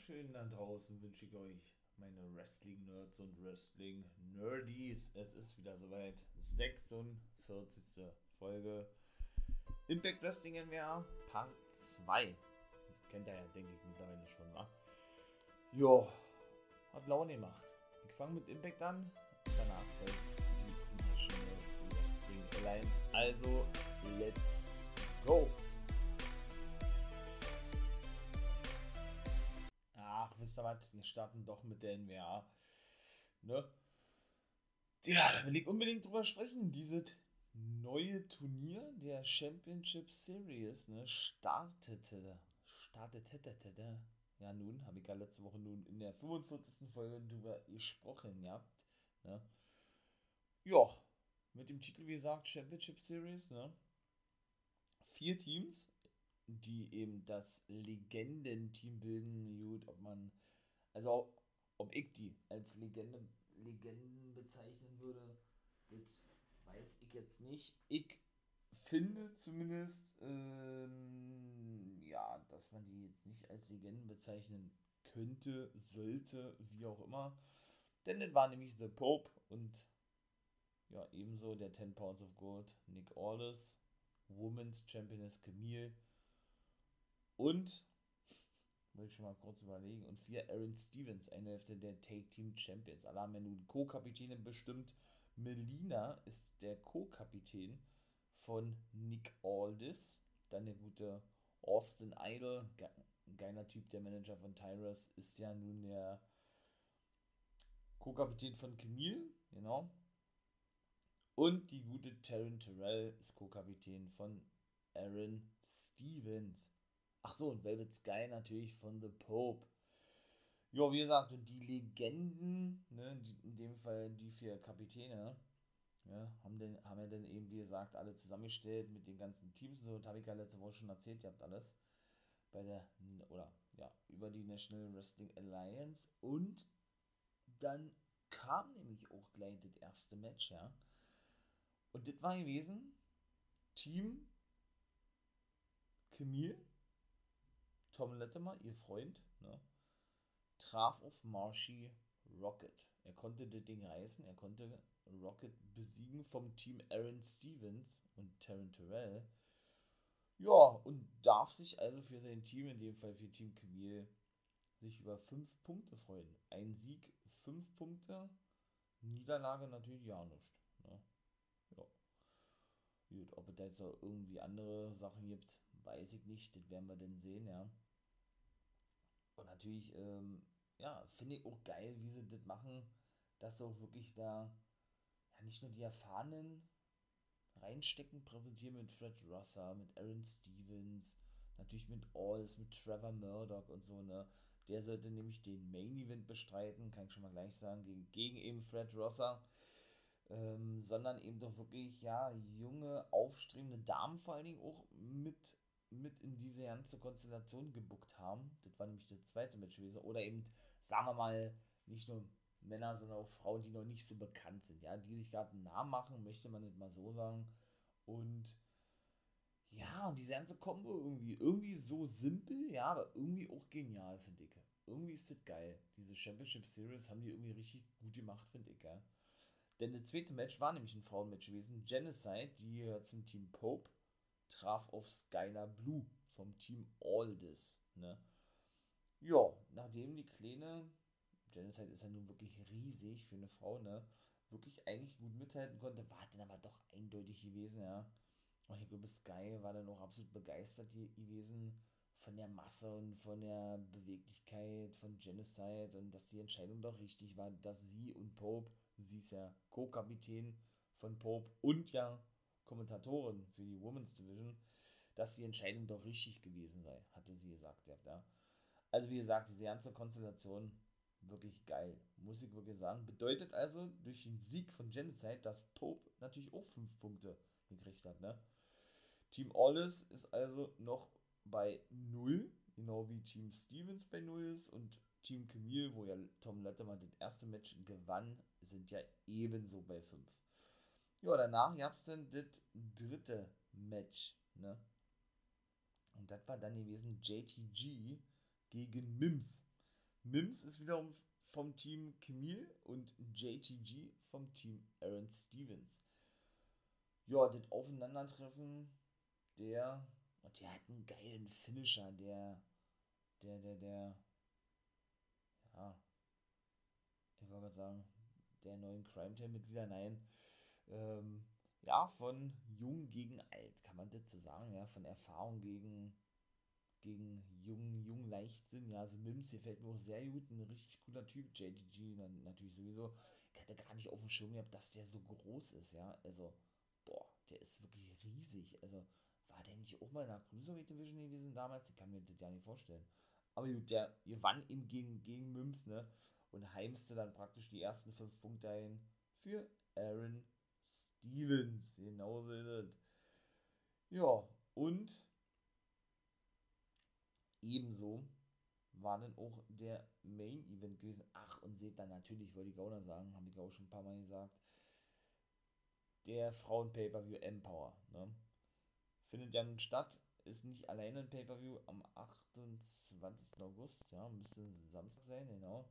wunderschönen da draußen wünsche ich euch, meine Wrestling-Nerds und Wrestling-Nerdies. Es ist wieder soweit. 46. Folge Impact Wrestling NWA Part 2. Kennt ihr ja, denke ich, mittlerweile schon, wa? Jo, hat Laune gemacht. Ich fange mit Impact an. Danach folgt die National Wrestling Alliance. Also, let's go! Wisst ihr was, wir starten doch mit der NWA. Ne? Ja, da will ich unbedingt drüber sprechen. Dieses neue Turnier der Championship Series ne, startete. Startete. Ja, nun habe ich ja letzte Woche nun in der 45. Folge drüber gesprochen gehabt. Ne? Ja, mit dem Titel, wie gesagt, Championship Series. Ne? Vier Teams die eben das Legendenteam bilden. Gut, ob man, also ob ich die als Legende, Legenden bezeichnen würde, das weiß ich jetzt nicht. Ich finde zumindest, ähm, ja, dass man die jetzt nicht als Legenden bezeichnen könnte, sollte, wie auch immer. Denn das war nämlich The Pope und ja, ebenso der 10 Pounds of Gold, Nick Aldis, Women's Championess Camille, und, muss ich schon mal kurz überlegen, und vier Aaron Stevens, eine Hälfte der Take Team Champions. Alle haben ja nun Co-Kapitäne bestimmt. Melina ist der Co-Kapitän von Nick Aldis. Dann der gute Austin Idol, geiler Typ, der Manager von Tyrus, ist ja nun der Co-Kapitän von Camille, genau. Und die gute Taryn Terrell ist Co-Kapitän von Aaron Stevens. Ach so, und Velvet Sky natürlich von The Pope. Ja, wie gesagt, und die Legenden, ne, in dem Fall die vier Kapitäne, ja, haben, den, haben ja dann eben, wie gesagt, alle zusammengestellt mit den ganzen Teams. So, das habe ich ja letzte Woche schon erzählt, ihr habt alles. Bei der, oder ja, über die National Wrestling Alliance. Und dann kam nämlich auch gleich das erste Match, ja. Und das war gewesen Team Camille Tom Latimer, ihr Freund, ne, traf auf Marshy Rocket. Er konnte das Ding reißen, er konnte Rocket besiegen vom Team Aaron Stevens und Taryn Terrell. Ja, und darf sich also für sein Team, in dem Fall für Team Camille, sich über 5 Punkte freuen. Ein Sieg, 5 Punkte, Niederlage natürlich ja nicht. Ne? Ja. Gut, ob es da jetzt noch irgendwie andere Sachen gibt, weiß ich nicht. Das werden wir dann sehen, ja. Und natürlich, ähm, ja, finde ich auch geil, wie sie das machen, dass sie auch wirklich da ja, nicht nur die Erfahrenen reinstecken, präsentieren mit Fred Rosser, mit Aaron Stevens, natürlich mit Alls, mit Trevor Murdoch und so, ne. Der sollte nämlich den Main Event bestreiten, kann ich schon mal gleich sagen, gegen, gegen eben Fred Rosser. Ähm, sondern eben doch wirklich, ja, junge, aufstrebende Damen vor allen Dingen auch mit mit in diese ganze Konstellation gebuckt haben. Das war nämlich der zweite Match gewesen. Oder eben, sagen wir mal, nicht nur Männer, sondern auch Frauen, die noch nicht so bekannt sind, ja, die sich gerade einen Namen machen, möchte man nicht mal so sagen. Und ja, und diese ganze Kombo irgendwie, irgendwie so simpel, ja, aber irgendwie auch genial, finde ich. Irgendwie ist das geil. Diese Championship Series haben die irgendwie richtig gut gemacht, finde ich, ja. Denn das zweite Match war nämlich ein Frauenmatch gewesen. Genocide, die gehört zum Team Pope traf auf Skylar Blue vom Team Aldis. Ne? Ja, nachdem die Kleine, Genocide ist ja nun wirklich riesig für eine Frau, ne? Wirklich eigentlich gut mithalten konnte, war dann aber doch eindeutig gewesen, ja. Und ich glaube, Sky war dann auch absolut begeistert gewesen von der Masse und von der Beweglichkeit von Genocide und dass die Entscheidung doch richtig war, dass sie und Pope, sie ist ja Co-Kapitän von Pope und ja Kommentatorin für die Women's Division, dass die Entscheidung doch richtig gewesen sei, hatte sie gesagt. Ja. Also wie gesagt, diese ganze Konstellation wirklich geil, muss ich wirklich sagen. Bedeutet also durch den Sieg von Genocide, dass Pope natürlich auch 5 Punkte gekriegt hat. Ne? Team Alles ist also noch bei 0, genau wie Team Stevens bei 0 ist und Team Camille, wo ja Tom Letterman das erste Match gewann, sind ja ebenso bei 5. Ja, danach gab es dann das dritte Match, ne? Und das war dann gewesen JTG gegen Mims. Mims ist wiederum vom Team Camille und JTG vom Team Aaron Stevens. Ja, das Aufeinandertreffen der, und der hat einen geilen Finisher, der, der, der, der, ja, ich wollte gerade sagen, der neuen Crime Time Mitglieder, nein, ähm, ja, von jung gegen alt, kann man so sagen, ja, von Erfahrung gegen, gegen jung, jung Leichtsinn, ja, also Mims, hier fällt mir auch sehr gut, ein richtig cooler Typ, JDG, natürlich sowieso, ich hatte gar nicht auf dem Schirm gehabt, dass der so groß ist, ja, also, boah, der ist wirklich riesig, also, war der nicht auch mal in der Cruiserweight Division gewesen damals? Ich kann mir das ja nicht vorstellen. Aber gut, der gewann ihm gegen, gegen Mims, ne? Und heimste dann praktisch die ersten fünf Punkte ein für Aaron Stevens. Genau so ist es. Ja, und ebenso war dann auch der Main Event gewesen. Ach, und seht dann natürlich, wollte ich auch noch sagen, habe ich auch schon ein paar Mal gesagt, der Frauen-Pay-Per-View Empower. Ne? Findet ja nun statt, ist nicht alleine ein Pay-Per-View am 28. August, ja, müsste Samstag sein, genau.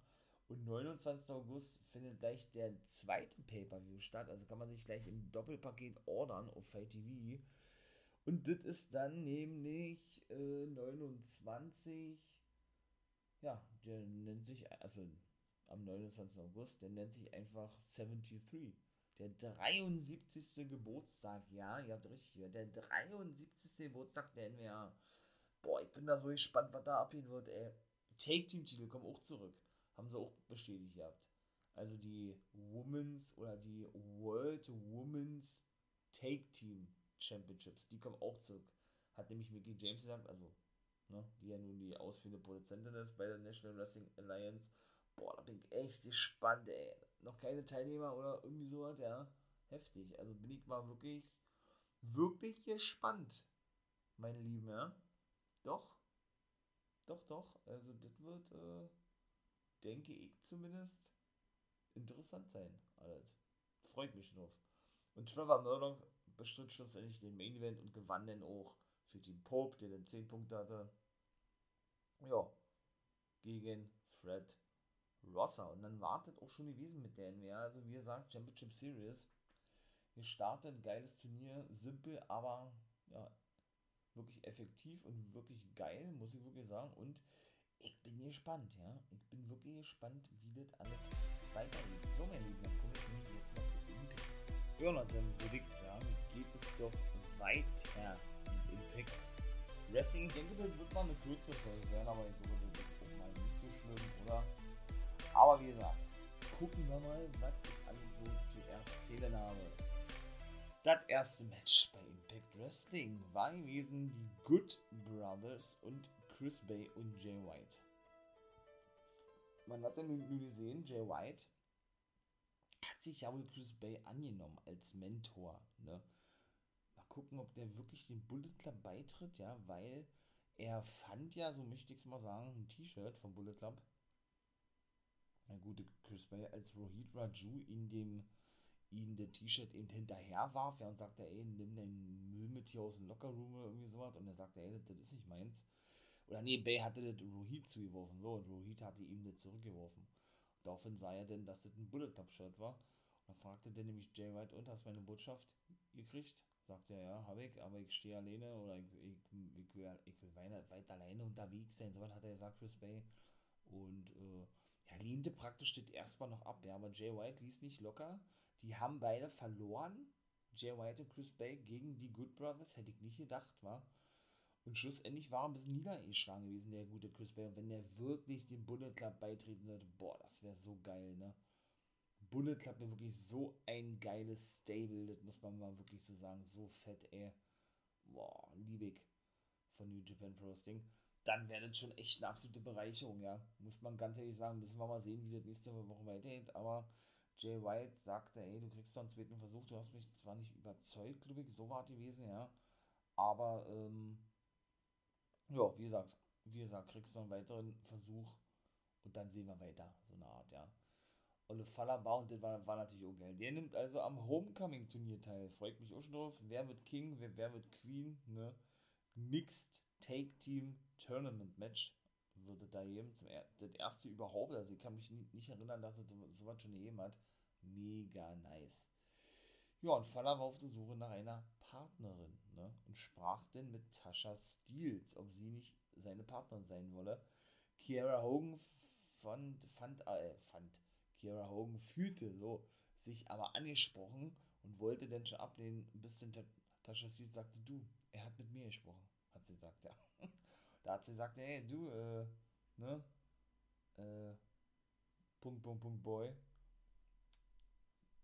Und 29. August findet gleich der zweite Pay-Per-View statt. Also kann man sich gleich im Doppelpaket ordern auf Fight TV. Und das ist dann nämlich äh, 29. Ja, der nennt sich, also am 29. August, der nennt sich einfach 73. Der 73. Geburtstag, ja, ihr habt richtig gehört. Der 73. Geburtstag der NWA. Boah, ich bin da so gespannt, was da abgehen wird, ey. Take-Team-Titel kommen auch zurück haben sie auch bestätigt gehabt. Also die Women's oder die World Women's Take Team Championships, die kommen auch zurück. Hat nämlich Mickey James gesagt, also, ne, die ja nun die ausführende Produzentin ist bei der National Wrestling Alliance. Boah, da bin ich echt gespannt, ey. Noch keine Teilnehmer oder irgendwie sowas, ja. Heftig. Also bin ich mal wirklich, wirklich gespannt, meine Lieben, ja. Doch. Doch, doch. Also das wird, äh, denke ich zumindest, interessant sein. Alles. Freut mich drauf. Und Trevor Murdoch bestritt schlussendlich den Main Event und gewann dann auch für Team Pope, der dann 10 Punkte hatte. Ja, gegen Fred Rosser. Und dann wartet auch schon gewesen mit der NWA. Also wie gesagt, Championship Series. Wir starten ein geiles Turnier, simpel, aber ja, wirklich effektiv und wirklich geil, muss ich wirklich sagen. Und bin gespannt, ja. Ich bin wirklich gespannt, wie das alles weitergeht. So, mein Lieben, dann komme ich jetzt mal zu Impact. Ja, dann würde ich sagen, geht es doch weiter mit Impact Wrestling. Ich denke, das wird mal eine kürzere Folge werden, aber ich glaube, das ist auch mal nicht so schlimm, oder? Aber wie gesagt, gucken wir mal, was ich alles so zu erzählen habe. Das erste Match bei Impact Wrestling war gewesen die Good Brothers und Chris Bay und Jay White. Man hat ja nun, gesehen, Jay White hat sich ja wohl Chris Bay angenommen als Mentor. Ne? Mal gucken, ob der wirklich den Bullet Club beitritt, ja, weil er fand ja, so möchte ich es mal sagen, ein T-Shirt vom Bullet Club. Na gut, Chris Bay als Rohit Raju in dem ihn der T-Shirt eben hinterher warf ja, und sagte, ey, nimm deinen Müll mit hier aus dem Lockerroom oder irgendwie sowas. Und er sagte, ey, das ist nicht meins. Oder nee, Bay hatte das Rohit zugeworfen, so, und Rohit hatte ihm das zurückgeworfen. Und daraufhin sah er denn, dass das ein Bullet Club Shirt war. Und dann fragte der nämlich Jay White, und hast meine Botschaft gekriegt? Sagte er, ja, habe ich, aber ich stehe alleine oder ich, ich, ich, will, ich will weit, weit alleine unterwegs sein. So was hat er gesagt, Chris Bay. Und äh, er lehnte praktisch das erstmal noch ab, ja, aber Jay White ließ nicht locker. Die haben beide verloren. Jay White und Chris Bay gegen die Good Brothers, hätte ich nicht gedacht, war. Und schlussendlich war ein bisschen niedergeschlagen gewesen, der gute Chris Bay. Und wenn der wirklich dem Bullet Club beitreten würde, boah, das wäre so geil, ne? Bullet Club wäre wirklich so ein geiles Stable, das muss man mal wirklich so sagen. So fett, ey. Boah, liebig von New Japan Pro Wrestling. Dann wäre das schon echt eine absolute Bereicherung, ja. Muss man ganz ehrlich sagen. Müssen wir mal sehen, wie das nächste Woche weitergeht. Aber Jay White sagte, ey, du kriegst doch einen zweiten Versuch. Du hast mich zwar nicht überzeugt, glaube ich, so war es gewesen, ja. Aber, ähm, ja, wie gesagt, wie gesagt, kriegst du einen weiteren Versuch und dann sehen wir weiter, so eine Art, ja. Olle Fallerbar und das war, war natürlich auch geil. Der nimmt also am Homecoming-Turnier teil. Freut mich auch schon drauf. Wer wird King, wer, wer wird Queen, ne? Mixed Take Team Tournament Match. würde da jedem zum er das erste überhaupt, also ich kann mich nicht erinnern, dass es sowas schon gegeben hat. Mega nice. Ja, und Faller war auf der Suche nach einer Partnerin ne? und sprach denn mit Tasha Steels, ob sie nicht seine Partnerin sein wolle. Kiara Hogan fand, fand, äh, fand, Kiara Hogan fühlte so, sich aber angesprochen und wollte denn schon ablehnen, bis denn Tasha Steels sagte, du, er hat mit mir gesprochen, hat sie gesagt, ja. da hat sie gesagt, hey, du, äh, ne, äh, Punkt, Punkt, Punkt, Boy.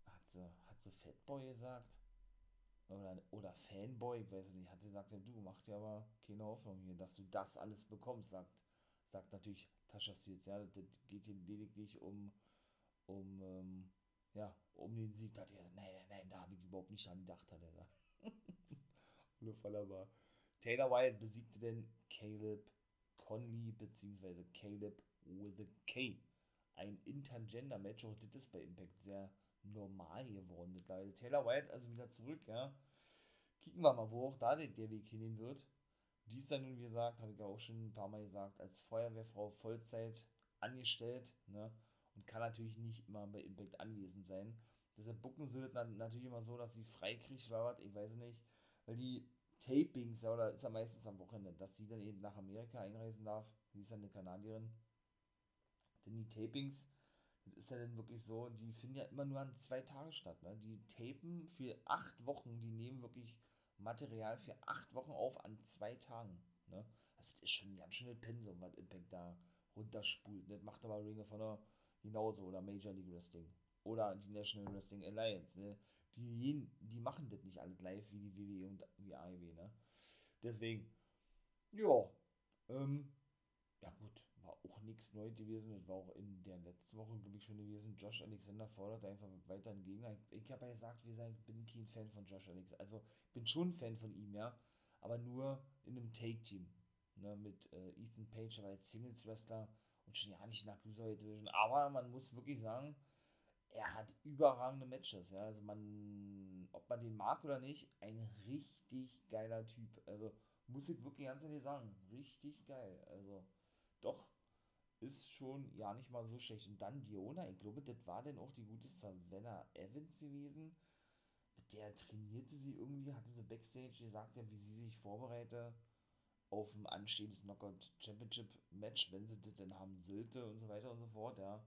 Hat sie, hat sie Fatboy gesagt? Oder, oder Fanboy, ich weiß nicht, hat sie gesagt, ja, du, mach dir aber keine Hoffnung hier, dass du das alles bekommst, sagt, sagt natürlich Tascha Steels, ja, das geht hier lediglich um, um, ähm, ja, um den Sieg. Da hat er gesagt, nein, nein, nein, da habe ich überhaupt nicht an gedacht, hat er gesagt. Aber. Taylor Wyatt besiegte denn Caleb Conley, beziehungsweise Caleb with a K. Ein Intergender-Match, auch das ist bei Impact sehr normal geworden mittlerweile. Taylor Wyatt also wieder zurück, ja. Kicken wir mal, wo auch da der, der Weg hingehen wird. Die ist dann nun, wie gesagt, habe ich ja auch schon ein paar Mal gesagt, als Feuerwehrfrau Vollzeit angestellt, ne? Und kann natürlich nicht immer bei Impact anwesend sein. Deshalb bucken sie das dann natürlich immer so, dass sie freikriegt oder was, ich weiß nicht. Weil die Tapings, ja, oder ist ja meistens am Wochenende, dass sie dann eben nach Amerika einreisen darf. Sie ist ja eine Kanadierin. Denn die Tapings, ist ja dann wirklich so, die finden ja immer nur an zwei Tagen statt. Ne? Die tapen für acht Wochen, die nehmen wirklich Material für acht Wochen auf an zwei Tagen. Ne? Also das ist schon ein ganz schönes Pensum, was Impact da runterspult. Das macht aber Ring of Honor genauso oder Major League Wrestling. Oder die National Wrestling Alliance. Ne? Die, die machen das nicht alles live wie die WWE und wie AEW. Ne? Deswegen, ja, ähm, ja gut, war auch nichts neu gewesen. Das war auch in der letzten Woche, glaube ich, schon gewesen. Josh Alexander fordert einfach weiter einen Gegner. Ich, habe ja gesagt, wir sind, bin kein Fan von Josh Alexander. Also, bin schon Fan von ihm, ja. Aber nur in einem Take-Team. Ne, mit äh, Ethan Page, aber als Singles-Wrestler und schon ja nicht in der Cruiserweight Division. Aber man muss wirklich sagen, er hat überragende Matches. Ja. Also, man, ob man den mag oder nicht, ein richtig geiler Typ. Also, muss ich wirklich ganz ehrlich sagen, richtig geil. Also, doch, ist schon ja nicht mal so schlecht. Und dann Diona, ich glaube, das war denn auch die gute Savannah Evans gewesen. Mit der trainierte sie irgendwie, hatte sie Backstage gesagt, ja, wie sie sich vorbereite auf ein anstehendes Knockout Championship Match, wenn sie das denn haben sollte und so weiter und so fort, ja.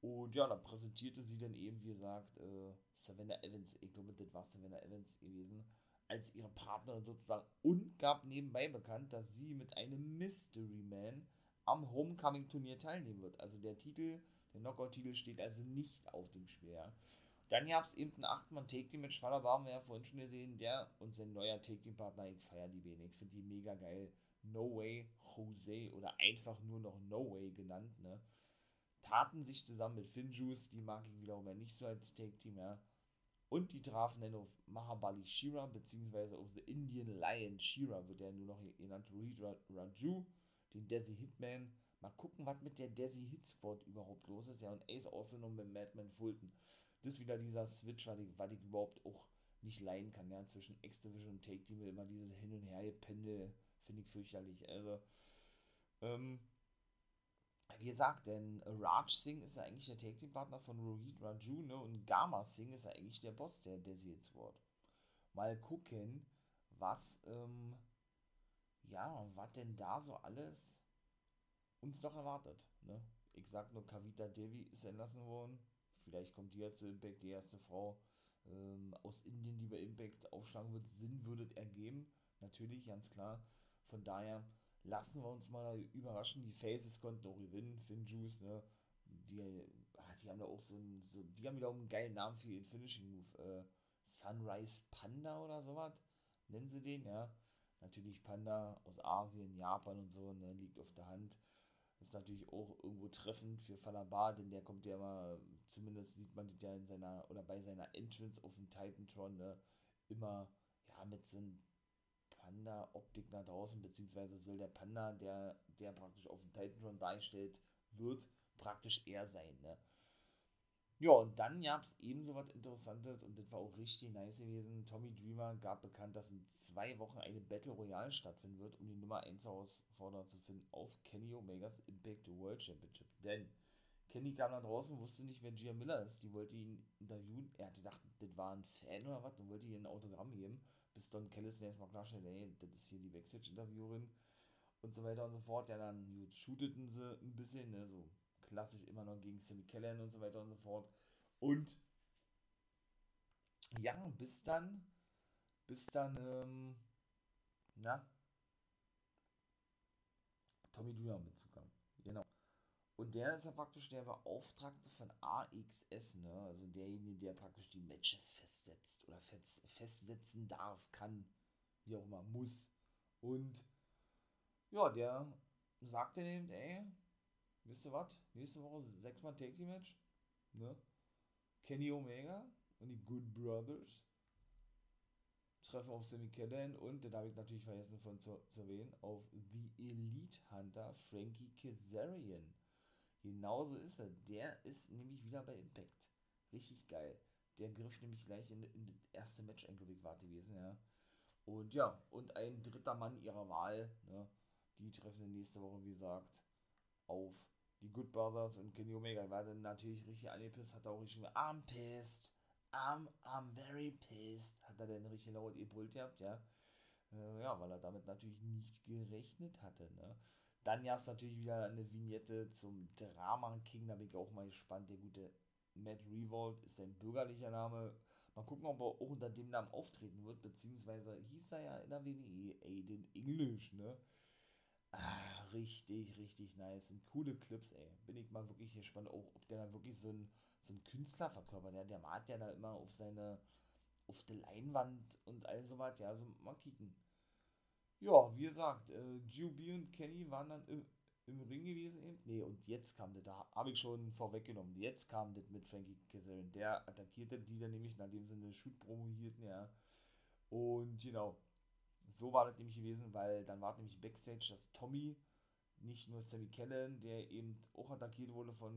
Und ja, da präsentierte sie dann eben, wie gesagt, äh, Savannah Evans, ich glaube, das war Savannah Evans gewesen, als ihre Partnerin sozusagen und gab nebenbei bekannt, dass sie mit einem Mystery Man am Homecoming-Turnier teilnehmen wird. Also der Titel, der Knockout-Titel steht also nicht auf dem Spiel. Dann gab es eben ein 8-Mann-Take-Team-Match. Faller haben wir ja vorhin schon gesehen. Der und sein neuer Take-Team-Partner, ich feiere die wenig. Finde die mega geil. No Way Jose oder einfach nur noch No Way genannt. Ne? Taten sich zusammen mit Finjuice, die mag ich wiederum ja nicht so als Take-Team. Ja. Und die trafen dann auf Mahabali Shira, beziehungsweise auf The Indian Lion Shira, wird er nur noch genannt, Reed Raju den Desi Hitman. Mal gucken, was mit der Desi Hit Squad überhaupt los ist. Ja, und Ace und mit Madman Fulton. Das ist wieder dieser Switch, weil ich, weil ich überhaupt auch nicht leiden kann, ja, zwischen X-Division und Take Team immer diese Hin- und Her-Pendel, finde ich fürchterlich. Also, ähm, wie gesagt, denn Raj Singh ist ja eigentlich der Take Team Partner von Rohit Raju, ne, und Gama Singh ist ja eigentlich der Boss der Desi Squad. Mal gucken, was, ähm, was denn da so alles uns noch erwartet. Ne? Ich sag nur, Kavita Devi ist entlassen worden. Vielleicht kommt die ja zu Impact, die erste Frau ähm, aus Indien, die bei Impact aufschlagen wird. Sinn würde ergeben. Natürlich, ganz klar. Von daher lassen wir uns mal überraschen. Die Faces konnten auch gewinnen. Finn Juice, ne? Die, ah, die haben da auch so ein, so, die haben wieder einen geilen Namen für ihren Finishing Move. Äh, Sunrise Panda oder sowas. Nennen sie den, ja. Natürlich Panda aus Asien, Japan und so, ne, liegt auf der Hand. Ist natürlich auch irgendwo treffend für Falabar, denn der kommt ja immer, zumindest sieht man das ja in seiner, oder bei seiner Entrance auf dem Titantron, ne, immer, ja, mit so einem Panda-Optik nach draußen, beziehungsweise soll der Panda, der, der praktisch auf dem Titantron dargestellt wird, praktisch er sein, ne. Ja, und dann gab es ebenso was Interessantes und das war auch richtig nice gewesen. Tommy Dreamer gab bekannt, dass in zwei Wochen eine Battle Royale stattfinden wird, um die Nummer 1 Herausforderer zu finden auf Kenny Omegas Impact World Championship. Denn Kenny kam da draußen, wusste nicht, wer Gia Miller ist. Die wollte ihn interviewen. Er hatte gedacht, das war ein Fan oder was und wollte ihr ein Autogramm geben. Bis Don Callis erstmal klarstellt, ey, das ist hier die Backstage-Interviewerin und so weiter und so fort. Ja, dann shooteten sie ein bisschen, ne, so klassisch immer noch gegen Sammy Kellen und so weiter und so fort. Und ja, bis dann, bis dann, ähm, na, Tommy Dreamer mitzukam. Genau. Und der ist ja praktisch der Beauftragte von AXS, ne? Also derjenige, der praktisch die Matches festsetzt oder festsetzen darf, kann, wie auch immer, muss. Und ja, der sagte eben, ey, wisst ihr was? Nächste Woche sechsmal Take Team Match, ne? Kenny Omega und die Good Brothers treffen auf Sammy Callahan und, den habe ich natürlich vergessen von zu, zu erwähnen, auf The Elite Hunter Frankie Kazarian. Genauso ist er. Der ist nämlich wieder bei Impact. Richtig geil. Der griff nämlich gleich in, in das erste Match ein, glaube ich, war gewesen, ja. Und ja, und ein dritter Mann ihrer Wahl, ne, die treffen nächste Woche, wie gesagt, auf Good Brothers und Kenny Omega. War dann natürlich richtig angepisst, hat auch richtig I'm pissed. I'm, I'm very pissed. Hat er dann richtig laut gebrüllt gehabt, ja. Äh, ja, weil er damit natürlich nicht gerechnet hatte, ne. Dann gab es natürlich wieder eine Vignette zum Drama King, da bin ich auch mal gespannt. Der gute Matt Revolt ist sein bürgerlicher Name. Mal gucken, ob er auch unter dem Namen auftreten wird, beziehungsweise hieß er ja in der WWE Aiden English, ne? Ah, richtig, richtig nice. Und coole Clips, ey. Bin ich mal wirklich gespannt, auch, ob der da wirklich so ein, so ein Künstler verkörpert. Der, der malt ja da immer auf seine, auf der Leinwand und all so was. Ja, also mal kicken ja, wie gesagt, äh, GUB und Kenny waren dann im, im Ring gewesen eben. Nee, und jetzt kam das, da habe ich schon vorweggenommen. Jetzt kam das mit Frankie Kazarian. Der attackierte die dann nämlich, nachdem sie eine Shoot-Promo hielten, ja. Und genau, so war das nämlich gewesen, weil dann war nämlich Backstage, dass Tommy, nicht nur Sammy Kellen, der eben auch attackiert wurde von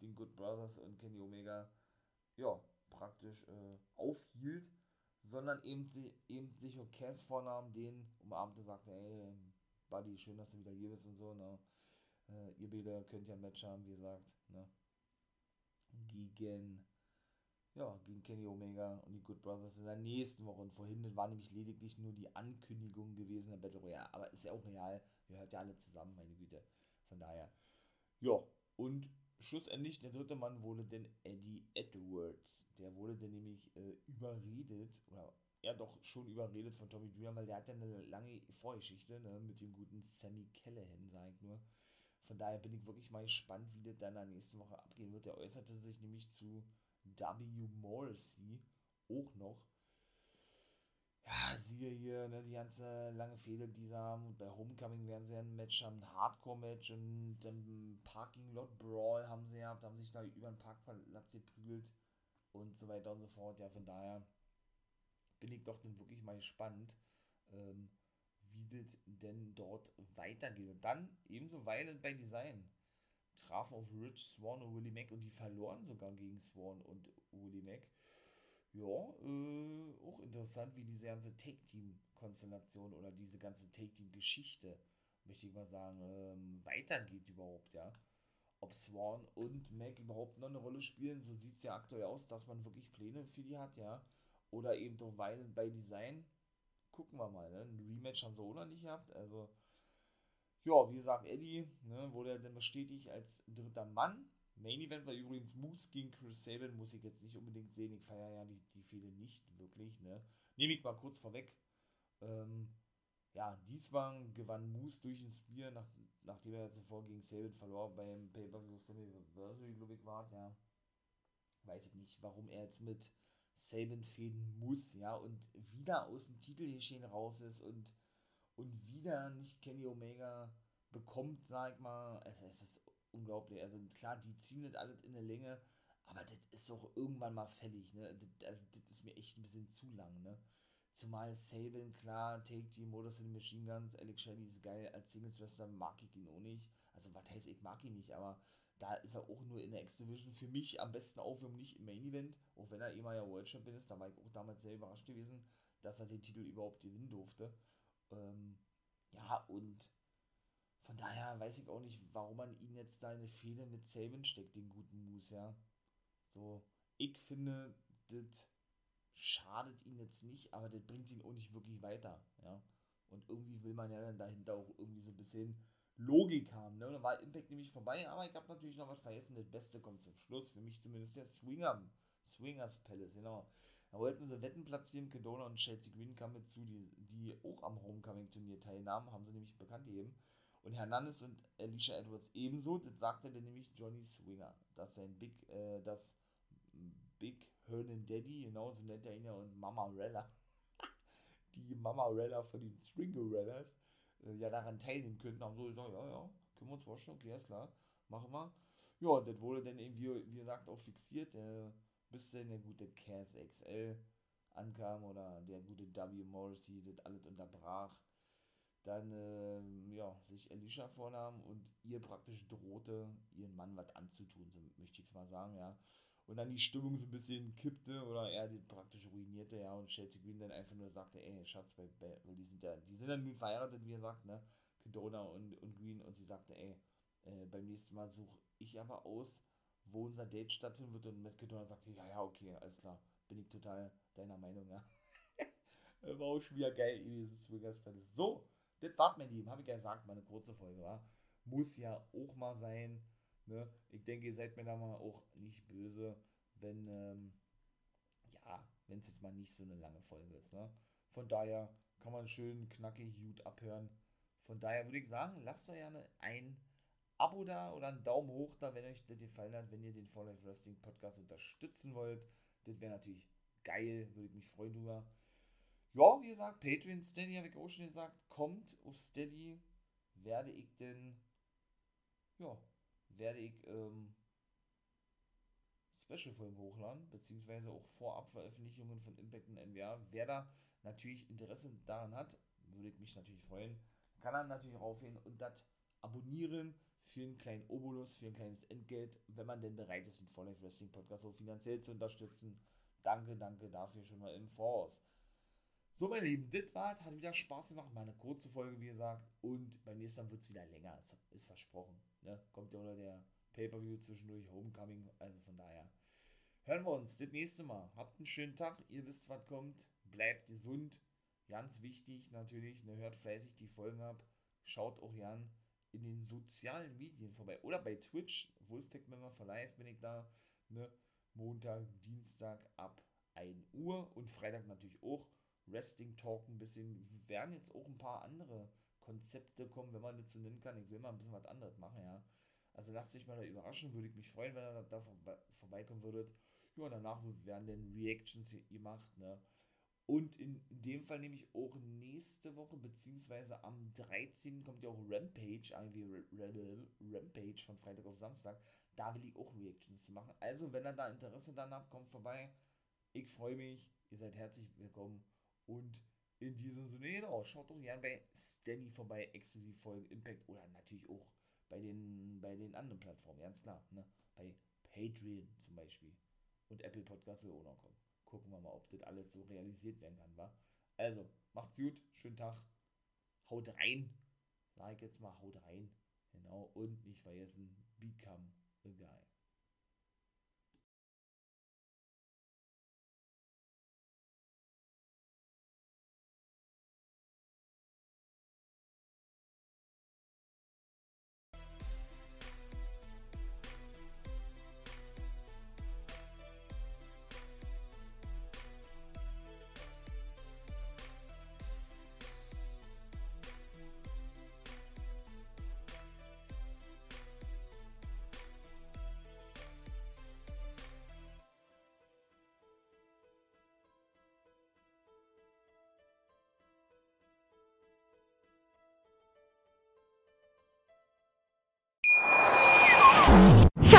den Good Brothers und Kenny Omega, ja, praktisch äh, aufhielt sondern eben, eben sich und Cass vornahm, den umarmte, sagte, ey, Buddy, schön, dass du wieder hier bist und so, ne? Äh, ihr beide könnt ja ein Match haben, wie gesagt, ne? Gegen, ja, gegen Kenny Omega und die Good Brothers in der nächsten Woche. Und vorhin war nämlich lediglich nur die Ankündigung gewesen der Battle Royale. Aber ist ja auch real, wir hört ja alle zusammen, meine Güte. Von daher, ja, und schlussendlich der dritte Mann wurde denn Eddie Edwards. Der wurde dann nämlich äh, überredet, oder er doch schon überredet von Tommy Dreamer, weil der hat ja eine lange Vorgeschichte ne, mit dem guten Sammy Callahan, sag ich nur. Von daher bin ich wirklich mal gespannt, wie das dann in der nächsten Woche abgehen wird. Der äußerte sich nämlich zu W. Morrissey auch noch. Ja, siehe hier, ne, die ganze lange Fehde, die sie haben. Und bei Homecoming werden sie ein Match haben, ein Hardcore-Match und im Parking Lot Brawl haben sie gehabt, haben sich da über den Parkplatz geprügelt und so weiter und so fort. Ja, von daher bin ich doch dann wirklich mal gespannt, ähm, wie das denn dort weitergeht. Und dann ebenso Weile bei Design trafen auf Rich Swan und Willie Mack und die verloren sogar gegen Swan und Willie Mack. Ja, äh, auch interessant, wie diese ganze Take-Team-Konstellation oder diese ganze Take-Team-Geschichte, möchte ich mal sagen, ähm, weitergeht überhaupt, ja ob Swan und Mac überhaupt noch eine Rolle spielen. So sieht es ja aktuell aus, dass man wirklich Pläne für die hat, ja. Oder eben doch weil bei Design. Gucken wir mal, ne? Ein Rematch haben sie auch noch nicht gehabt. Also, ja, wie gesagt, Eddie ne, wurde dann bestätigt als dritter Mann. Main Event war übrigens Moose gegen Chris Sabin, muss ich jetzt nicht unbedingt sehen. Ich feiere ja die, die Fehde nicht wirklich, ne. Nehme ich mal kurz vorweg. Ähm, ja, diesmal gewann Moose durch ein Spear, nach, nachdem er zuvor gegen Sabin verlor beim Pay-Per-View Slammiversary, glaube ich, war, ja. Weiß ich nicht, warum er jetzt mit Sabin fäden muss, ja, und wieder aus dem Titelgeschehen raus ist und, und wieder nicht Kenny Omega bekommt, sag ich mal. Also, es ist unglaublich. Also, klar, die ziehen das alles in der Länge, aber das ist auch irgendwann mal fällig, ne? Das, also, das ist mir echt ein bisschen zu lang, ne? Zumal Sabin, klar, Take die Modus in Machine Guns, Alex Shelley ist geil, als Singles Wrestler mag ich ihn auch nicht. Also, was heißt, ich mag ihn nicht, aber da ist er auch nur in der X-Division für mich am besten Aufwärmen nicht im Main Event, auch wenn er immer ja World Champion ist, da war ich auch damals sehr überrascht gewesen, dass er den Titel überhaupt gewinnen durfte. Ähm, ja, und von daher weiß ich auch nicht, warum man ihn jetzt da in eine Fehde mit Saban steckt, den guten Moose, ja. So, ich finde, das schadet ihn jetzt nicht, aber das bringt ihn auch nicht wirklich weiter, ja. Und irgendwie will man ja dann dahinter auch irgendwie so ein bisschen Logik haben, ne? Und dann war Impact nämlich vorbei, aber ich habe natürlich noch was vergessen, das Beste kommt zum Schluss, für mich zumindest der Swinger, Swingers Palace, genau. Da wollten sie Wetten platzieren, Kedona und Chelsea Green kamen mit zu, die, die auch am Homecoming-Turnier teilnahmen, haben sie nämlich bekannt gegeben. Und Hernandez und Alicia Edwards ebenso, das sagte dann nämlich Johnny Swinger, dass sein Big, äh, das Big Hernan Daddy, genau so nennt er ihn ja, und Mama Rella, die Mama Rella von den Stringerellas, äh, ja daran teilnehmen könnten, haben so gesagt, ja, ja, können wir uns vorstellen, okay, ist klar, machen wir. Ja, das wurde dann irgendwie, wie gesagt, auch fixiert, äh, bis dann der gute Cass XL ankam oder der gute W. Morrissey das alles unterbrach dann äh, ja, sich Alicia vornahm und ihr praktisch drohte, ihren Mann was anzutun, so möchte ich es mal sagen, ja. Und dann die Stimmung so ein bisschen kippte oder er die praktisch ruinierte, ja, und Chelsea Green dann einfach nur sagte, ey, Schatz, bei, bei, weil die sind ja, die sind dann nun verheiratet, wie er sagt, ne, Kedona und, und Green, und sie sagte, ey, äh, beim nächsten Mal suche ich aber aus, wo unser Date stattfinden wird, und Matt Kedona sagte, ja, ja, okay, alles klar, bin ich total deiner Meinung, ja. War auch schon wieder geil, dieses Swingers Palace. So, das war mein Lieben, habe ich ja gesagt, meine kurze Folge war. Muss ja auch mal sein. Ne? Ich denke, ihr seid mir da mal auch nicht böse, wenn, ähm, ja, wenn es jetzt mal nicht so eine lange Folge ist. Ne? Von daher kann man schön knackig gut abhören. Von daher würde ich sagen, lasst euch gerne ein Abo da oder einen Daumen hoch da, wenn euch das gefallen hat, wenn ihr den For Life Wrestling Podcast unterstützen wollt. Das wäre natürlich geil, würde ich mich freuen drüber ja, wie gesagt, Patreon, Steady, habe ich auch schon gesagt, kommt auf Steady, werde ich denn, ja, werde ich ähm, Special-Folgen hochladen, beziehungsweise auch Vorab-Veröffentlichungen von Impact und NWA. Wer da natürlich Interesse daran hat, würde ich mich natürlich freuen, kann dann natürlich raufgehen und das abonnieren für einen kleinen Obolus, für ein kleines Entgelt, wenn man denn bereit ist, den Life Wrestling Podcast so finanziell zu unterstützen. Danke, danke dafür schon mal im Voraus. So, meine Lieben, das war's. Hat wieder Spaß gemacht. Mal eine kurze Folge, wie gesagt. Und beim nächsten Mal wird es wieder länger. Ist, ist versprochen. Ne? Kommt ja unter der Pay-Per-View zwischendurch, Homecoming. Also von daher. Hören wir uns das nächste Mal. Habt einen schönen Tag. Ihr wisst, was kommt. Bleibt gesund. Ganz wichtig natürlich. Ne? Hört fleißig die Folgen ab. Schaut auch gern in den sozialen Medien vorbei. Oder bei Twitch. Wolfpack Member for Life bin ich da. Ne? Montag, Dienstag ab 1 Uhr. Und Freitag natürlich auch. Wrestling Talk ein bisschen. Werden jetzt auch ein paar andere Konzepte kommen, wenn man das so nennen kann. Ich will mal ein bisschen was anderes machen, ja. Also lasst euch mal da überraschen, würde ich mich freuen, wenn ihr da vorbeikommen würdet. Ja, danach werden dann Reactions gemacht, ne. Und in, dem Fall nehme ich auch nächste Woche, beziehungsweise am 13. kommt ja auch Rampage, irgendwie Rampage von Freitag auf Samstag. Da will ich auch Reactions machen. Also, wenn ihr da Interesse danach kommt vorbei. Ich freue mich. Ihr seid herzlich willkommen. Und in diesem Sinne, genau, schaut doch gerne bei Steady vorbei, exklusiv Folgen Impact oder natürlich auch bei den, bei den anderen Plattformen, ganz klar. Ne? Bei Patreon zum Beispiel. Und Apple Podcasts will auch noch kommen. Gucken wir mal, ob das alles so realisiert werden kann, wa? Also, macht's gut, schönen Tag, haut rein, sag ich jetzt mal, haut rein. Genau, und nicht vergessen, become a guy.